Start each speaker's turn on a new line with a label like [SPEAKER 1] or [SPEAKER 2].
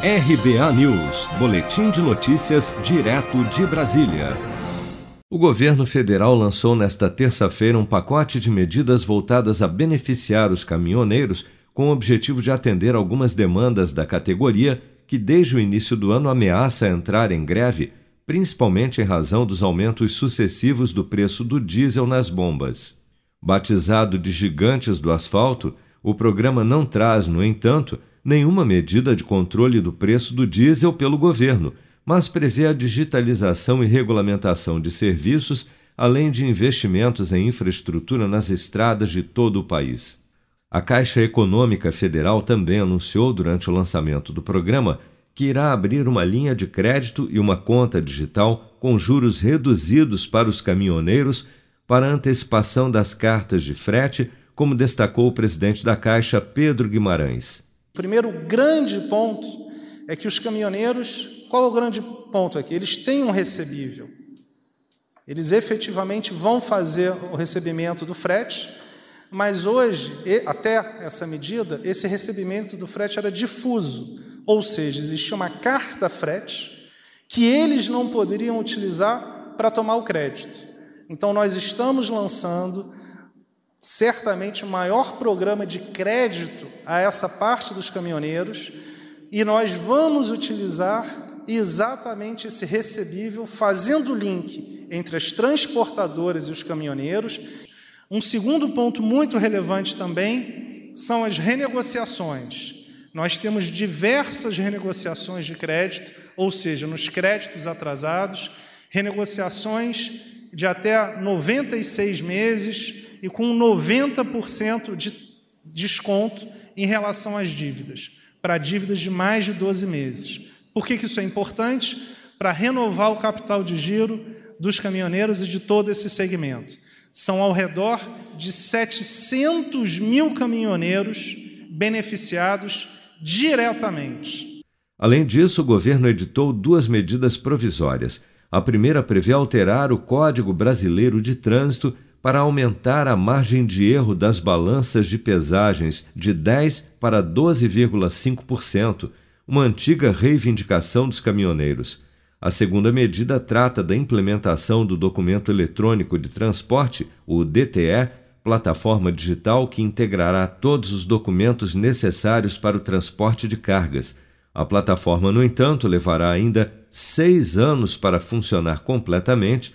[SPEAKER 1] RBA News, Boletim de Notícias, direto de Brasília. O governo federal lançou nesta terça-feira um pacote de medidas voltadas a beneficiar os caminhoneiros com o objetivo de atender algumas demandas da categoria que, desde o início do ano, ameaça entrar em greve, principalmente em razão dos aumentos sucessivos do preço do diesel nas bombas. Batizado de Gigantes do Asfalto, o programa não traz, no entanto, nenhuma medida de controle do preço do diesel pelo governo, mas prevê a digitalização e regulamentação de serviços, além de investimentos em infraestrutura nas estradas de todo o país. A Caixa Econômica Federal também anunciou durante o lançamento do programa que irá abrir uma linha de crédito e uma conta digital com juros reduzidos para os caminhoneiros para antecipação das cartas de frete, como destacou o presidente da Caixa, Pedro Guimarães.
[SPEAKER 2] Primeiro grande ponto é que os caminhoneiros, qual é o grande ponto aqui? Eles têm um recebível. Eles efetivamente vão fazer o recebimento do frete, mas hoje, até essa medida, esse recebimento do frete era difuso, ou seja, existia uma carta frete que eles não poderiam utilizar para tomar o crédito. Então, nós estamos lançando certamente o maior programa de crédito a essa parte dos caminhoneiros e nós vamos utilizar exatamente esse recebível, fazendo link entre as transportadoras e os caminhoneiros. Um segundo ponto muito relevante também são as renegociações. Nós temos diversas renegociações de crédito, ou seja, nos créditos atrasados, renegociações de até 96 meses e com 90% de desconto em relação às dívidas, para dívidas de mais de 12 meses. Por que, isso é importante? Para renovar o capital de giro dos caminhoneiros e de todo esse segmento. São ao redor de 700 mil caminhoneiros beneficiados diretamente.
[SPEAKER 1] Além disso, o governo editou duas medidas provisórias. A primeira prevê alterar o Código Brasileiro de Trânsito para aumentar a margem de erro das balanças de pesagens de 10 para 12,5%, uma antiga reivindicação dos caminhoneiros. A segunda medida trata da implementação do Documento Eletrônico de Transporte, o DTE, plataforma digital que integrará todos os documentos necessários para o transporte de cargas. A plataforma, no entanto, levará ainda seis anos para funcionar completamente